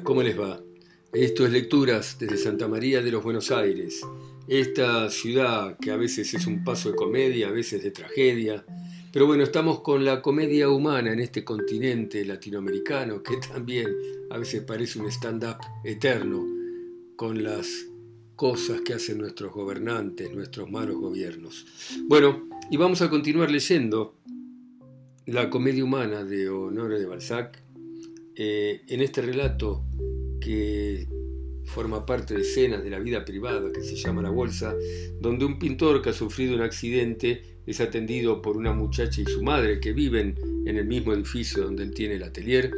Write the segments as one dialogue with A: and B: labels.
A: ¿cómo les va? Esto es Lecturas desde Santa María de los Buenos Aires, esta ciudad que a veces es un paso de comedia, a veces de tragedia, pero bueno, estamos con la comedia humana en este continente latinoamericano que también a veces parece un stand-up eterno con las cosas que hacen nuestros gobernantes, nuestros malos gobiernos. Bueno, y vamos a continuar leyendo la comedia humana de Honore de Balzac eh, en este relato que forma parte de escenas de la vida privada que se llama La Bolsa, donde un pintor que ha sufrido un accidente es atendido por una muchacha y su madre que viven en el mismo edificio donde él tiene el atelier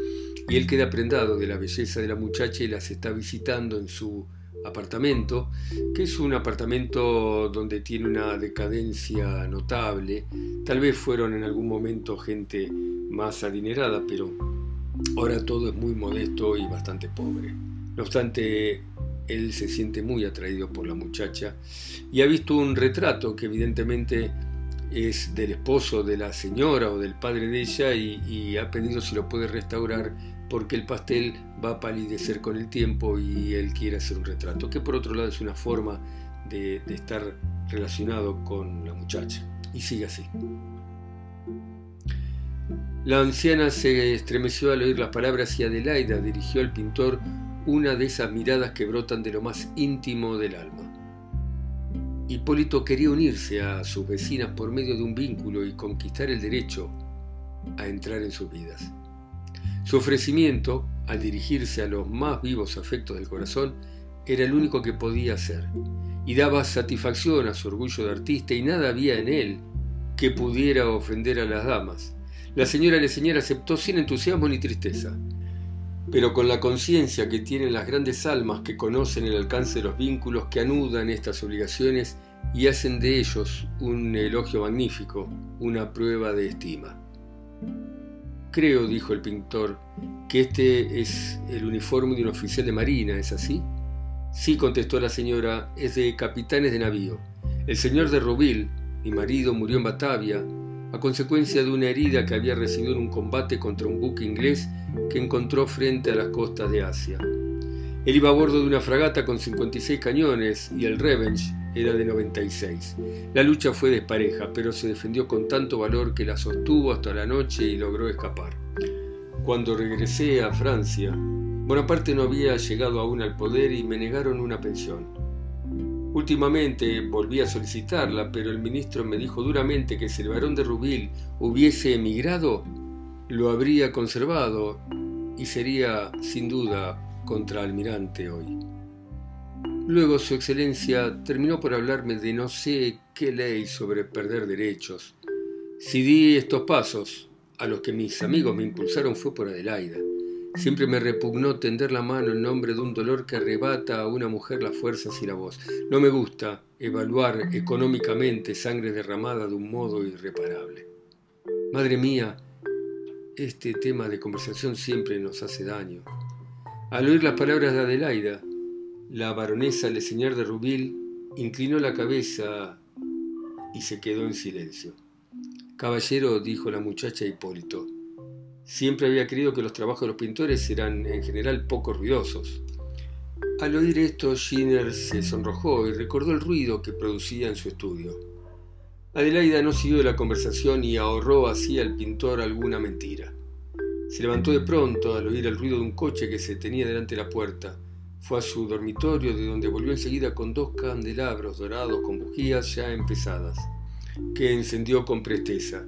A: y él queda prendado de la belleza de la muchacha y las está visitando en su apartamento, que es un apartamento donde tiene una decadencia notable. Tal vez fueron en algún momento gente más adinerada, pero Ahora todo es muy modesto y bastante pobre. No obstante, él se siente muy atraído por la muchacha y ha visto un retrato que evidentemente es del esposo de la señora o del padre de ella y, ha pedido si lo puede restaurar porque el pastel va a palidecer con el tiempo y él quiere hacer un retrato, que por otro lado es una forma de estar relacionado con la muchacha. Y sigue así. La anciana se estremeció al oír las palabras y Adelaida dirigió al pintor una de esas miradas que brotan de lo más íntimo del alma. Hipólito quería unirse a sus vecinas por medio de un vínculo y conquistar el derecho a entrar en sus vidas. Su ofrecimiento, al dirigirse a los más vivos afectos del corazón, era el único que podía hacer, y daba satisfacción a su orgullo de artista y nada había en él que pudiera ofender a las damas. La señora Leseñera aceptó sin entusiasmo ni tristeza, pero con la conciencia que tienen las grandes almas que conocen el alcance de los vínculos que anudan estas obligaciones y hacen de ellos un elogio magnífico, una prueba de estima. Creo, dijo el pintor, que este es el uniforme de un oficial de marina, ¿es así? Sí, contestó la señora, es de capitanes de navío. El señor de Roville, mi marido, murió en Batavia, a consecuencia de una herida que había recibido en un combate contra un buque inglés que encontró frente a las costas de Asia. Él iba a bordo de una fragata con 56 cañones y el Revenge era de 96. La lucha fue despareja, pero se defendió con tanto valor que la sostuvo hasta la noche y logró escapar. Cuando regresé a Francia, Bonaparte no había llegado aún al poder y me negaron una pensión. Últimamente volví a solicitarla, pero el ministro me dijo duramente que si el barón de Rubil hubiese emigrado, lo habría conservado y sería sin duda contraalmirante hoy. Luego su excelencia terminó por hablarme de no sé qué ley sobre perder derechos. Si di estos pasos, a los que mis amigos me impulsaron fue por Adelaida. Siempre me repugnó tender la mano en nombre de un dolor que arrebata a una mujer las fuerzas y la voz. No me gusta evaluar económicamente sangre derramada de un modo irreparable. Madre mía, este tema de conversación siempre nos hace daño. Al oír las palabras de Adelaida, la baronesa Señor de Rubil inclinó la cabeza y se quedó en silencio. Caballero, dijo la muchacha Hipólito, Siempre había creído que los trabajos de los pintores eran en general poco ruidosos. Al oír esto, Schiner se sonrojó y recordó el ruido que producía en su estudio. Adelaida no siguió la conversación y ahorró así al pintor alguna mentira. Se levantó de pronto al oír el ruido de un coche que se tenía delante de la puerta. Fue a su dormitorio, de donde volvió enseguida con dos candelabros dorados con bujías ya empezadas, que encendió con presteza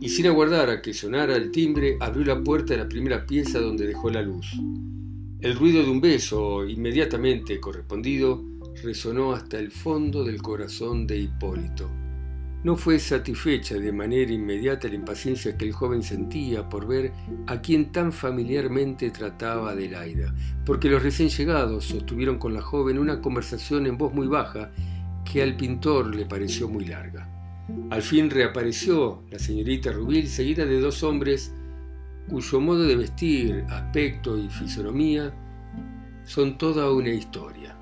A: y sin aguardar a que sonara el timbre, abrió la puerta de la primera pieza donde dejó la luz. El ruido de un beso, inmediatamente correspondido, resonó hasta el fondo del corazón de Hipólito. No fue satisfecha de manera inmediata la impaciencia que el joven sentía por ver a quien tan familiarmente trataba Adelaida, porque los recién llegados sostuvieron con la joven una conversación en voz muy baja que al pintor le pareció muy larga. Al fin reapareció la señorita Rubil seguida de dos hombres cuyo modo de vestir, aspecto y fisonomía son toda una historia.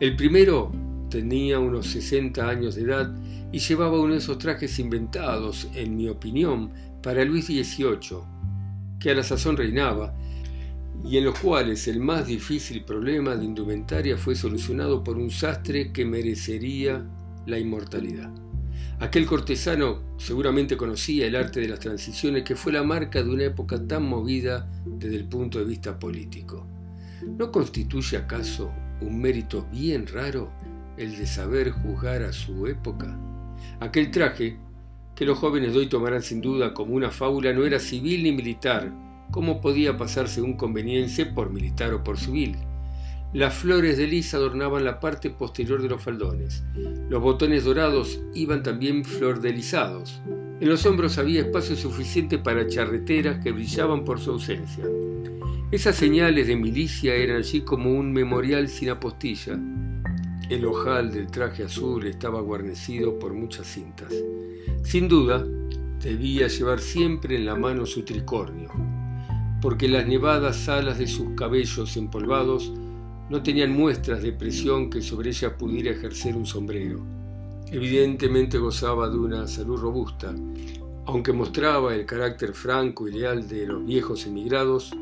A: El primero tenía unos 60 años de edad y llevaba uno de esos trajes inventados, en mi opinión, para Luis XVIII, que a la sazón reinaba, y en los cuales el más difícil problema de indumentaria fue solucionado por un sastre que merecería la inmortalidad. Aquel cortesano seguramente conocía el arte de las transiciones que fue la marca de una época tan movida desde el punto de vista político. ¿No constituye acaso un mérito bien raro el de saber juzgar a su época? Aquel traje, que los jóvenes de hoy tomarán sin duda como una fábula, no era civil ni militar, como podía pasarse un conveniencia por militar o por civil. Las flores de lis adornaban la parte posterior de los faldones. Los botones dorados iban también flordelizados. En los hombros había espacio suficiente para charreteras que brillaban por su ausencia. Esas señales de milicia eran allí como un memorial sin apostilla. El ojal del traje azul estaba guarnecido por muchas cintas. Sin duda, debía llevar siempre en la mano su tricornio, porque las nevadas alas de sus cabellos empolvados no tenían muestras de presión que sobre ella pudiera ejercer un sombrero. Evidentemente gozaba de una salud robusta, aunque mostraba el carácter franco y leal de los viejos emigrados,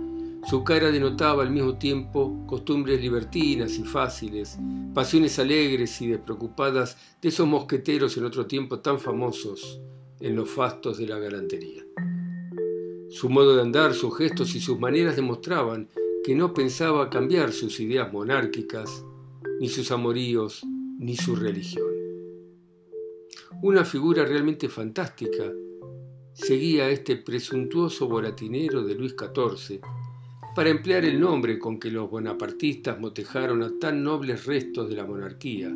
A: su cara denotaba al mismo tiempo costumbres libertinas y fáciles, pasiones alegres y despreocupadas de esos mosqueteros en otro tiempo tan famosos en los fastos de la galantería. Su modo de andar, sus gestos y sus maneras demostraban que no pensaba cambiar sus ideas monárquicas, ni sus amoríos, ni su religión. Una figura realmente fantástica seguía a este presuntuoso volatinero de Luis XIV para emplear el nombre con que los bonapartistas motejaron a tan nobles restos de la monarquía.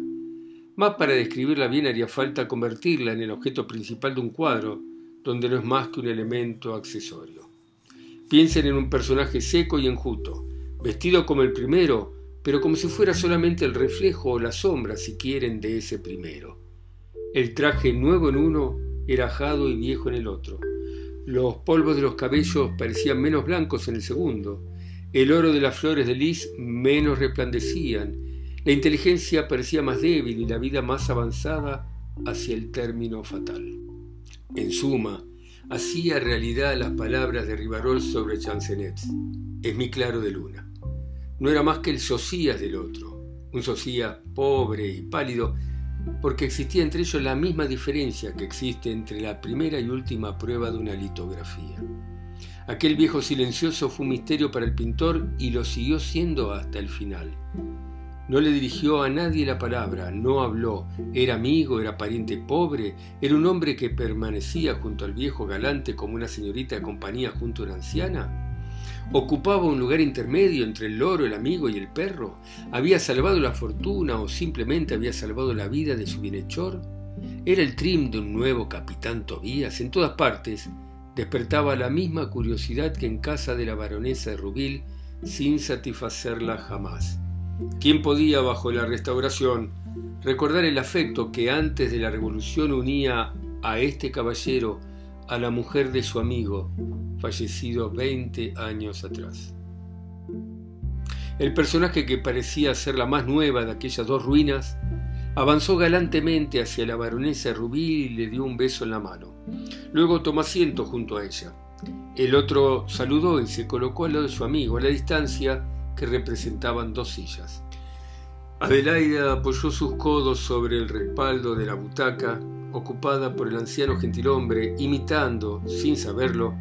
A: Más para describirla bien haría falta convertirla en el objeto principal de un cuadro, donde no es más que un elemento accesorio. Piensen en un personaje seco y enjuto, vestido como el primero, pero como si fuera solamente el reflejo o la sombra, si quieren, de ese primero. El traje nuevo en uno era ajado y viejo en el otro. Los polvos de los cabellos parecían menos blancos en el segundo. El oro de las flores de lis menos resplandecían. La inteligencia parecía más débil y la vida más avanzada hacia el término fatal. En suma, hacía realidad las palabras de Rivarol sobre Chancenet. Es mi claro de luna. No era más que el Sosías del otro, un Sosías pobre y pálido, porque existía entre ellos la misma diferencia que existe entre la primera y última prueba de una litografía. Aquel viejo silencioso fue un misterio para el pintor y lo siguió siendo hasta el final. No le dirigió a nadie la palabra, no habló, era amigo, era pariente pobre, era un hombre que permanecía junto al viejo galante como una señorita de compañía junto a una anciana. Ocupaba un lugar intermedio entre el loro, el amigo y el perro. Había salvado la fortuna o simplemente había salvado la vida de su bienhechor. Era el trim de un nuevo capitán Tobías. En todas partes despertaba la misma curiosidad que en casa de la baronesa de Rubil sin satisfacerla jamás. ¿Quién podía, bajo la restauración, recordar el afecto que antes de la revolución unía a este caballero a la mujer de su amigo, fallecido 20 años atrás? El personaje que parecía ser la más nueva de aquellas dos ruinas avanzó galantemente hacia la baronesa Rubí y le dio un beso en la mano. Luego tomó asiento junto a ella. El otro saludó y se colocó al lado de su amigo, a la distancia que representaban dos sillas. Adelaida apoyó sus codos sobre el respaldo de la butaca, ocupada por el anciano gentilhombre, imitando, sin saberlo,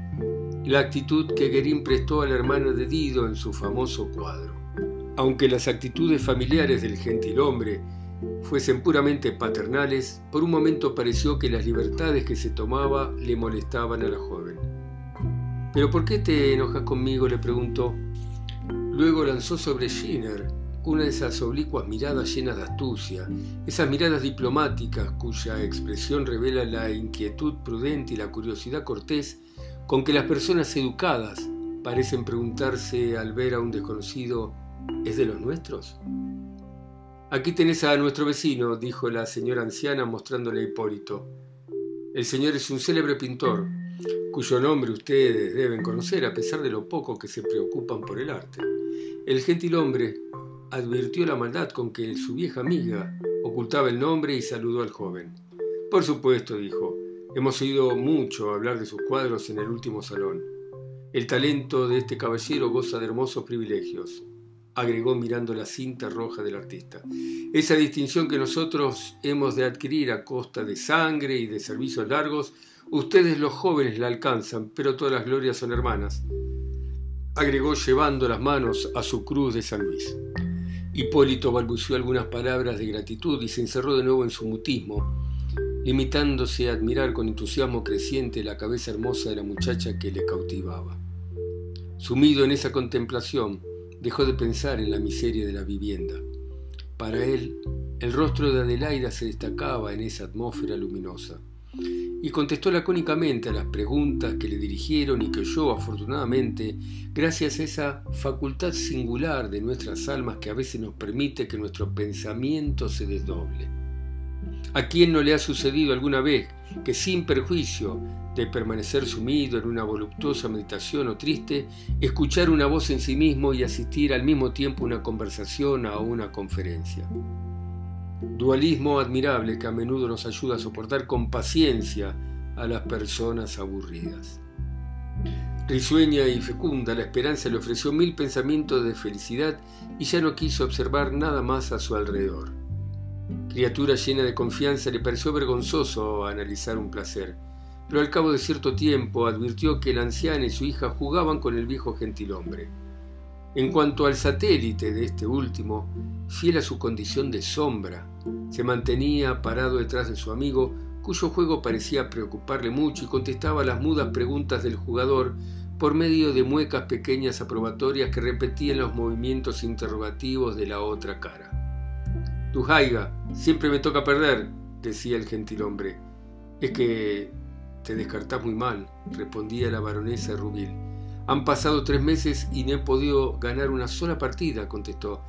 A: la actitud que Guerín prestó a la hermana de Dido en su famoso cuadro. Aunque las actitudes familiares del gentilhombre fuesen puramente paternales, por un momento pareció que las libertades que se tomaba le molestaban a la joven. ¿Pero por qué te enojas conmigo? le preguntó. Luego lanzó sobre Schiner una de esas oblicuas miradas llenas de astucia, esas miradas diplomáticas cuya expresión revela la inquietud prudente y la curiosidad cortés con que las personas educadas parecen preguntarse al ver a un desconocido, ¿es de los nuestros? Aquí tenés a nuestro vecino, dijo la señora anciana mostrándole a Hipólito. El señor es un célebre pintor, cuyo nombre ustedes deben conocer a pesar de lo poco que se preocupan por el arte. El gentil hombre advirtió la maldad con que su vieja amiga ocultaba el nombre y saludó al joven. Por supuesto, dijo, hemos oído mucho hablar de sus cuadros en el último salón. El talento de este caballero goza de hermosos privilegios, agregó mirando la cinta roja del artista. Esa distinción que nosotros hemos de adquirir a costa de sangre y de servicios largos, ustedes los jóvenes la alcanzan, pero todas las glorias son hermanas, agregó llevando las manos a su cruz de San Luis. Hipólito balbuceó algunas palabras de gratitud y se encerró de nuevo en su mutismo, limitándose a admirar con entusiasmo creciente la cabeza hermosa de la muchacha que le cautivaba. Sumido en esa contemplación, dejó de pensar en la miseria de la vivienda. Para él, el rostro de Adelaida se destacaba en esa atmósfera luminosa y contestó lacónicamente a las preguntas que le dirigieron y que oyó, afortunadamente, gracias a esa facultad singular de nuestras almas que a veces nos permite que nuestro pensamiento se desdoble. ¿A quién no le ha sucedido alguna vez que sin perjuicio de permanecer sumido en una voluptuosa meditación o triste, escuchar una voz en sí mismo y asistir al mismo tiempo a una conversación o a una conferencia? Dualismo admirable que a menudo nos ayuda a soportar con paciencia a las personas aburridas. Risueña y fecunda, la esperanza le ofreció mil pensamientos de felicidad y ya no quiso observar nada más a su alrededor. Criatura llena de confianza, le pareció vergonzoso analizar un placer, pero al cabo de cierto tiempo advirtió que la anciana y su hija jugaban con el viejo gentilhombre. En cuanto al satélite de este último, fiel a su condición de sombra, se mantenía parado detrás de su amigo, cuyo juego parecía preocuparle mucho y contestaba las mudas preguntas del jugador por medio de muecas pequeñas aprobatorias que repetían los movimientos interrogativos de la otra cara. Dujaiga, siempre me toca perder, decía el gentilhombre. Es que te descartás muy mal, respondía la baronesa Rubil. Han pasado tres meses y no he podido ganar una sola partida, contestó.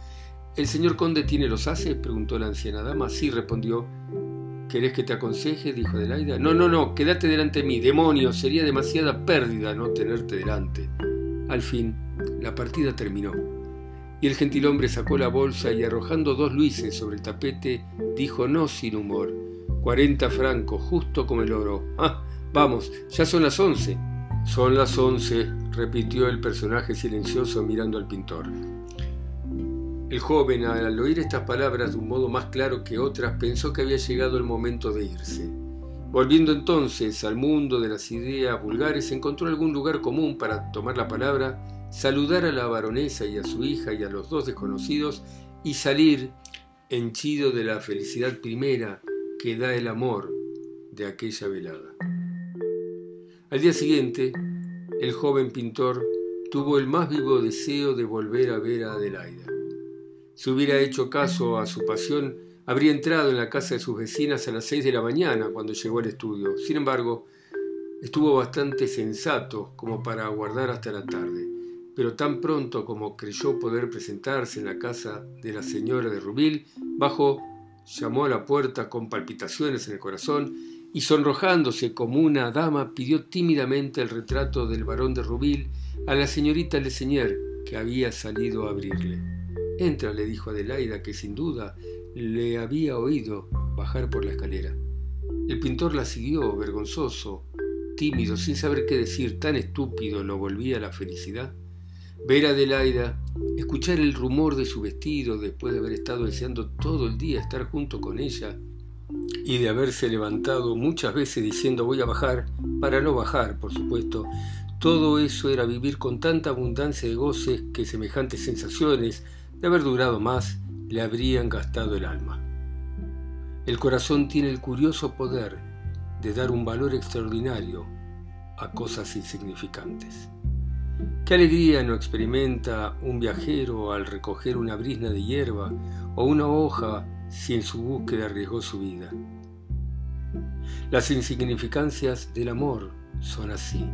A: ¿El señor conde tiene los haces? preguntó la anciana dama. Sí, respondió. ¿Querés que te aconseje? dijo Adelaida. No, no, no, quédate delante de mí. Demonio, sería demasiada pérdida no tenerte delante. Al fin, la partida terminó. Y el gentilhombre sacó la bolsa y arrojando dos luises sobre el tapete, dijo no sin humor. Cuarenta francos, justo como el oro. Ah, vamos, ya son las once. Son las once, repitió el personaje silencioso mirando al pintor. El joven, al oír estas palabras de un modo más claro que otras, pensó que había llegado el momento de irse. Volviendo entonces al mundo de las ideas vulgares, encontró algún lugar común para tomar la palabra, saludar a la baronesa y a su hija y a los dos desconocidos y salir henchido de la felicidad primera que da el amor de aquella velada. Al día siguiente, el joven pintor tuvo el más vivo deseo de volver a ver a Adelaida. Si hubiera hecho caso a su pasión, habría entrado en la casa de sus vecinas a las seis de la mañana cuando llegó al estudio. Sin embargo, estuvo bastante sensato como para aguardar hasta la tarde. Pero tan pronto como creyó poder presentarse en la casa de la señora de Rubil, bajó, llamó a la puerta con palpitaciones en el corazón y sonrojándose como una dama pidió tímidamente el retrato del barón de Rubil a la señorita Lesenier que había salido a abrirle. Entra, le dijo Adelaida, que sin duda le había oído bajar por la escalera. El pintor la siguió, vergonzoso, tímido, sin saber qué decir, tan estúpido lo volvía la felicidad. Ver a Adelaida, escuchar el rumor de su vestido después de haber estado deseando todo el día estar junto con ella, y de haberse levantado muchas veces diciendo voy a bajar, para no bajar, por supuesto. Todo eso era vivir con tanta abundancia de goces que semejantes sensaciones, de haber durado más, le habrían gastado el alma. El corazón tiene el curioso poder de dar un valor extraordinario a cosas insignificantes. ¿Qué alegría no experimenta un viajero al recoger una brisna de hierba o una hoja si en su búsqueda arriesgó su vida. Las insignificancias del amor son así.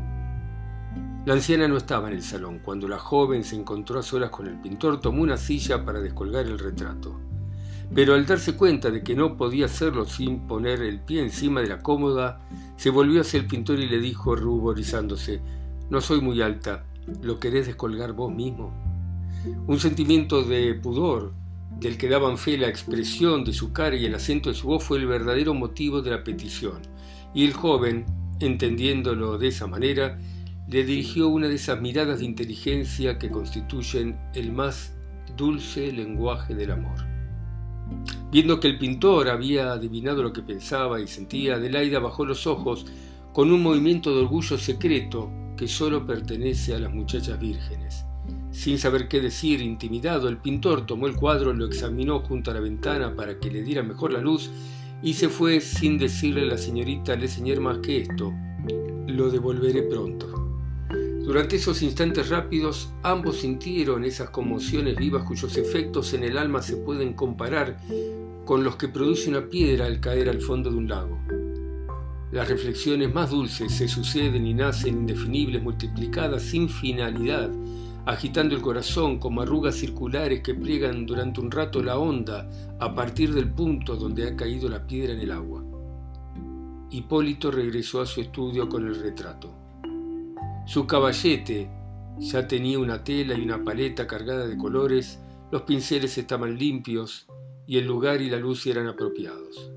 A: La anciana no estaba en el salón. Cuando la joven se encontró a solas con el pintor, tomó una silla para descolgar el retrato. Pero al darse cuenta de que no podía hacerlo sin poner el pie encima de la cómoda, se volvió hacia el pintor y le dijo, ruborizándose, No soy muy alta, ¿lo querés descolgar vos mismo? Un sentimiento de pudor del que daban fe la expresión de su cara y el acento de su voz fue el verdadero motivo de la petición, y el joven, entendiéndolo de esa manera, le dirigió una de esas miradas de inteligencia que constituyen el más dulce lenguaje del amor. Viendo que el pintor había adivinado lo que pensaba y sentía, Adelaida bajó los ojos con un movimiento de orgullo secreto que solo pertenece a las muchachas vírgenes. Sin saber qué decir, intimidado, el pintor tomó el cuadro, lo examinó junto a la ventana para que le diera mejor la luz y se fue sin decirle a la señorita Leseñer más que esto. Lo devolveré pronto. Durante esos instantes rápidos, ambos sintieron esas conmociones vivas cuyos efectos en el alma se pueden comparar con los que produce una piedra al caer al fondo de un lago. Las reflexiones más dulces se suceden y nacen indefinibles, multiplicadas sin finalidad, agitando el corazón como arrugas circulares que pliegan durante un rato la onda a partir del punto donde ha caído la piedra en el agua. Hipólito regresó a su estudio con el retrato. Su caballete ya tenía una tela y una paleta cargada de colores, los pinceles estaban limpios y el lugar y la luz eran apropiados.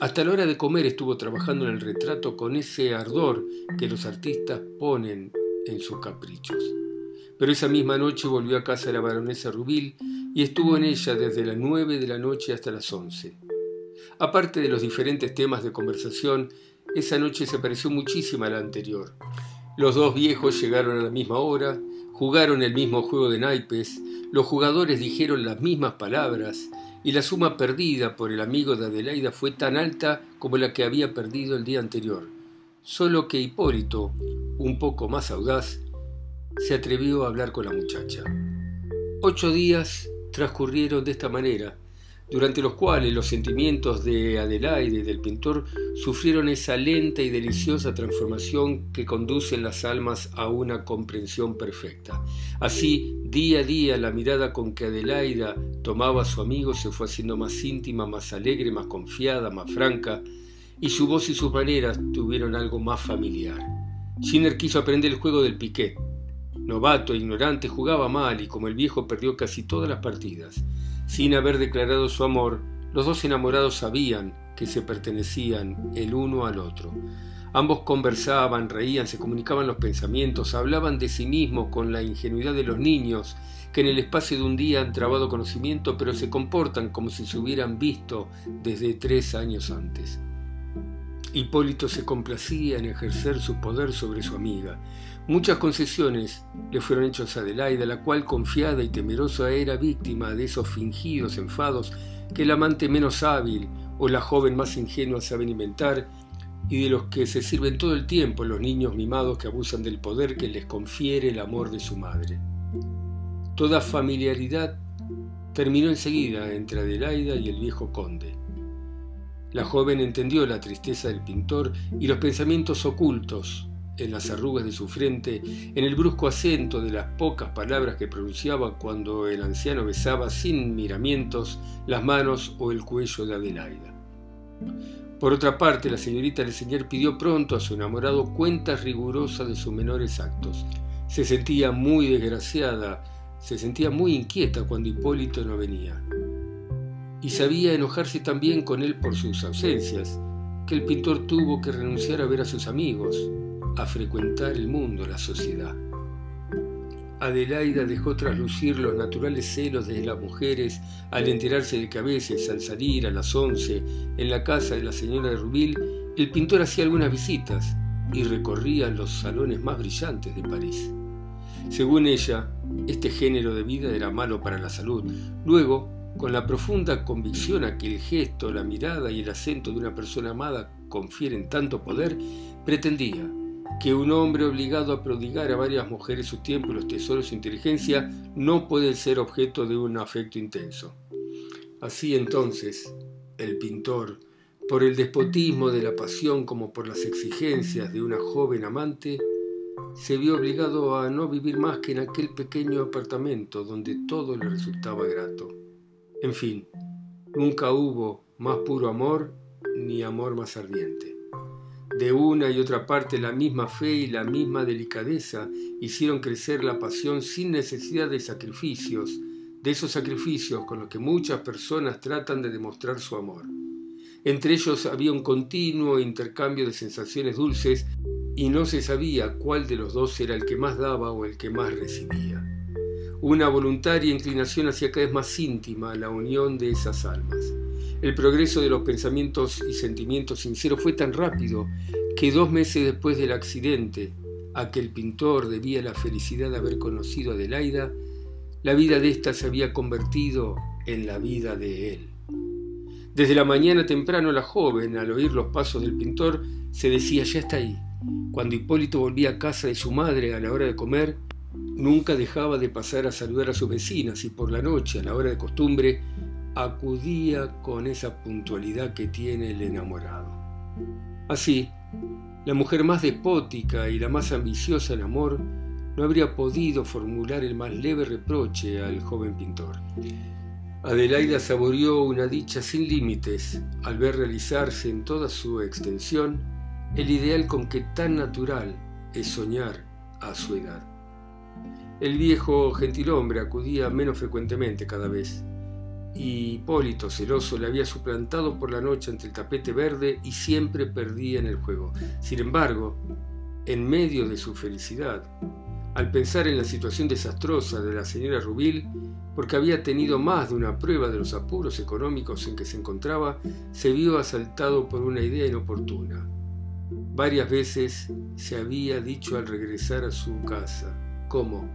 A: Hasta la hora de comer estuvo trabajando en el retrato con ese ardor que los artistas ponen en sus caprichos. Pero esa misma noche volvió a casa la baronesa Rubil y estuvo en ella desde las nueve de la noche hasta las once. Aparte de los diferentes temas de conversación, esa noche se pareció muchísimo a la anterior. Los dos viejos llegaron a la misma hora, jugaron el mismo juego de naipes, los jugadores dijeron las mismas palabras, y la suma perdida por el amigo de Adelaida fue tan alta como la que había perdido el día anterior. Solo que Hipólito, un poco más audaz, se atrevió a hablar con la muchacha. Ocho días transcurrieron de esta manera, durante los cuales los sentimientos de Adelaide y del pintor sufrieron esa lenta y deliciosa transformación que conduce en las almas a una comprensión perfecta. Así, día a día, la mirada con que Adelaida tomaba a su amigo se fue haciendo más íntima, más alegre, más confiada, más franca, y su voz y sus maneras tuvieron algo más familiar. Schiner quiso aprender el juego del piquet. Novato e ignorante, jugaba mal y como el viejo perdió casi todas las partidas. Sin haber declarado su amor, los dos enamorados sabían que se pertenecían el uno al otro. Ambos conversaban, reían, se comunicaban los pensamientos, hablaban de sí mismos con la ingenuidad de los niños, que en el espacio de un día han trabado conocimiento, pero se comportan como si se hubieran visto desde tres años antes. Hipólito se complacía en ejercer su poder sobre su amiga. Muchas concesiones le fueron hechas a Adelaida, la cual, confiada y temerosa, era víctima de esos fingidos enfados que el amante menos hábil o la joven más ingenua saben inventar y de los que se sirven todo el tiempo los niños mimados que abusan del poder que les confiere el amor de su madre. Toda familiaridad terminó enseguida entre Adelaida y el viejo conde. La joven entendió la tristeza del pintor y los pensamientos ocultos en las arrugas de su frente, en el brusco acento de las pocas palabras que pronunciaba cuando el anciano besaba sin miramientos las manos o el cuello de Adelaida. Por otra parte, la señorita Leseñer pidió pronto a su enamorado cuentas rigurosas de sus menores actos. Se sentía muy desgraciada, se sentía muy inquieta cuando Hipólito no venía. Y sabía enojarse también con él por sus ausencias, que el pintor tuvo que renunciar a ver a sus amigos, a frecuentar el mundo, la sociedad. Adelaida dejó traslucir los naturales celos de las mujeres al enterarse de que a veces, al salir a las once en la casa de la señora de Rubil, el pintor hacía algunas visitas y recorría los salones más brillantes de París. Según ella, este género de vida era malo para la salud. Luego, con la profunda convicción a que el gesto, la mirada y el acento de una persona amada confieren tanto poder, pretendía que un hombre obligado a prodigar a varias mujeres su tiempo y los tesoros de su inteligencia no puede ser objeto de un afecto intenso. Así entonces, el pintor, por el despotismo de la pasión como por las exigencias de una joven amante, se vio obligado a no vivir más que en aquel pequeño apartamento donde todo le resultaba grato. En fin, nunca hubo más puro amor ni amor más ardiente. De una y otra parte la misma fe y la misma delicadeza hicieron crecer la pasión sin necesidad de sacrificios, de esos sacrificios con los que muchas personas tratan de demostrar su amor. Entre ellos había un continuo intercambio de sensaciones dulces y no se sabía cuál de los dos era el que más daba o el que más recibía. Una voluntaria inclinación hacia cada vez más íntima la unión de esas almas. El progreso de los pensamientos y sentimientos sinceros fue tan rápido que dos meses después del accidente a que el pintor debía la felicidad de haber conocido a Adelaida, la vida de ésta se había convertido en la vida de él. Desde la mañana temprano la joven, al oír los pasos del pintor, se decía ya está ahí. Cuando Hipólito volvía a casa de su madre a la hora de comer, nunca dejaba de pasar a saludar a sus vecinas y por la noche, a la hora de costumbre, acudía con esa puntualidad que tiene el enamorado. Así, la mujer más despótica y la más ambiciosa en amor no habría podido formular el más leve reproche al joven pintor. Adelaida saboreó una dicha sin límites al ver realizarse en toda su extensión el ideal con que tan natural es soñar a su edad. El viejo gentilhombre acudía menos frecuentemente cada vez, y Hipólito, celoso, le había suplantado por la noche ante el tapete verde y siempre perdía en el juego. Sin embargo, en medio de su felicidad, al pensar en la situación desastrosa de la señora Rubil, porque había tenido más de una prueba de los apuros económicos en que se encontraba, se vio asaltado por una idea inoportuna. Varias veces se había dicho al regresar a su casa, ¿cómo?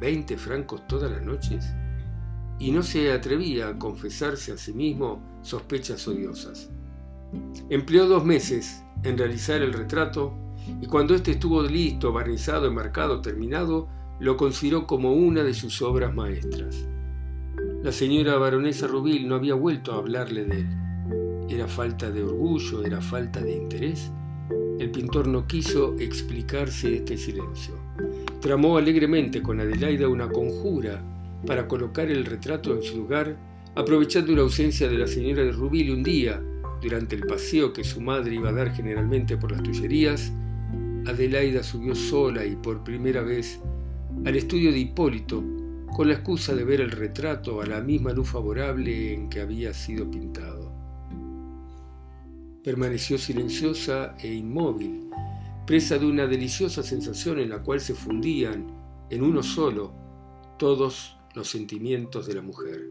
A: ¿Veinte francos todas las noches? y no se atrevía a confesarse a sí mismo sospechas odiosas. Empleó dos meses en realizar el retrato y cuando éste estuvo listo, barnizado, enmarcado, terminado, lo consideró como una de sus obras maestras. La señora baronesa Rubil no había vuelto a hablarle de él. ¿Era falta de orgullo? ¿Era falta de interés? El pintor no quiso explicarse este silencio. Tramó alegremente con Adelaida una conjura para colocar el retrato en su lugar, aprovechando la ausencia de la señora de Rubil un día, durante el paseo que su madre iba a dar generalmente por las Tullerías, Adelaida subió sola y por primera vez al estudio de Hipólito con la excusa de ver el retrato a la misma luz favorable en que había sido pintado. Permaneció silenciosa e inmóvil, presa de una deliciosa sensación en la cual se fundían en uno solo todos los sentimientos de la mujer?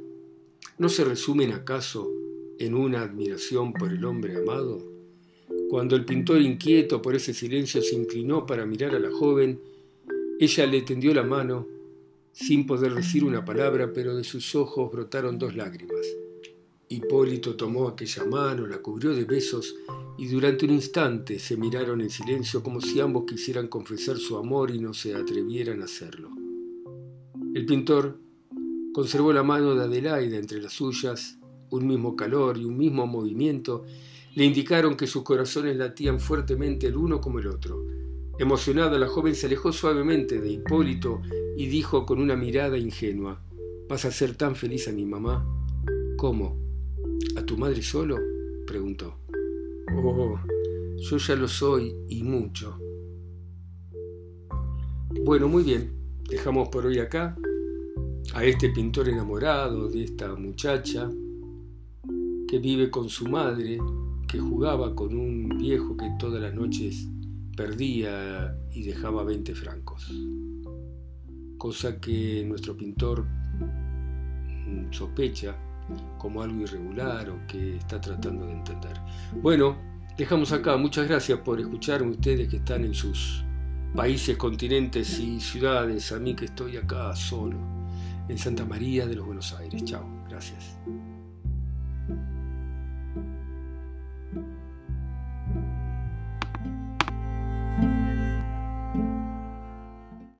A: ¿No se resumen acaso en una admiración por el hombre amado? Cuando el pintor inquieto por ese silencio se inclinó para mirar a la joven, ella le tendió la mano sin poder decir una palabra, pero de sus ojos brotaron dos lágrimas. Hipólito tomó aquella mano, la cubrió de besos y durante un instante se miraron en silencio como si ambos quisieran confesar su amor y no se atrevieran a hacerlo. El pintor Conservó la mano de Adelaida entre las suyas, un mismo calor y un mismo movimiento le indicaron que sus corazones latían fuertemente el uno como el otro. Emocionada, la joven se alejó suavemente de Hipólito y dijo con una mirada ingenua, ¿Vas a ser tan feliz a mi mamá? ¿Cómo? ¿A tu madre solo? preguntó. Oh, yo ya lo soy y mucho. Bueno, muy bien, dejamos por hoy acá a este pintor enamorado de esta muchacha que vive con su madre, que jugaba con un viejo que todas las noches perdía y dejaba 20 francos. Cosa que nuestro pintor mm, sospecha como algo irregular o que está tratando de entender. Bueno, dejamos acá. Muchas gracias por escucharme ustedes que están en sus países, continentes y ciudades. A mí que estoy acá solo en Santa María de los Buenos Aires. Chao, gracias.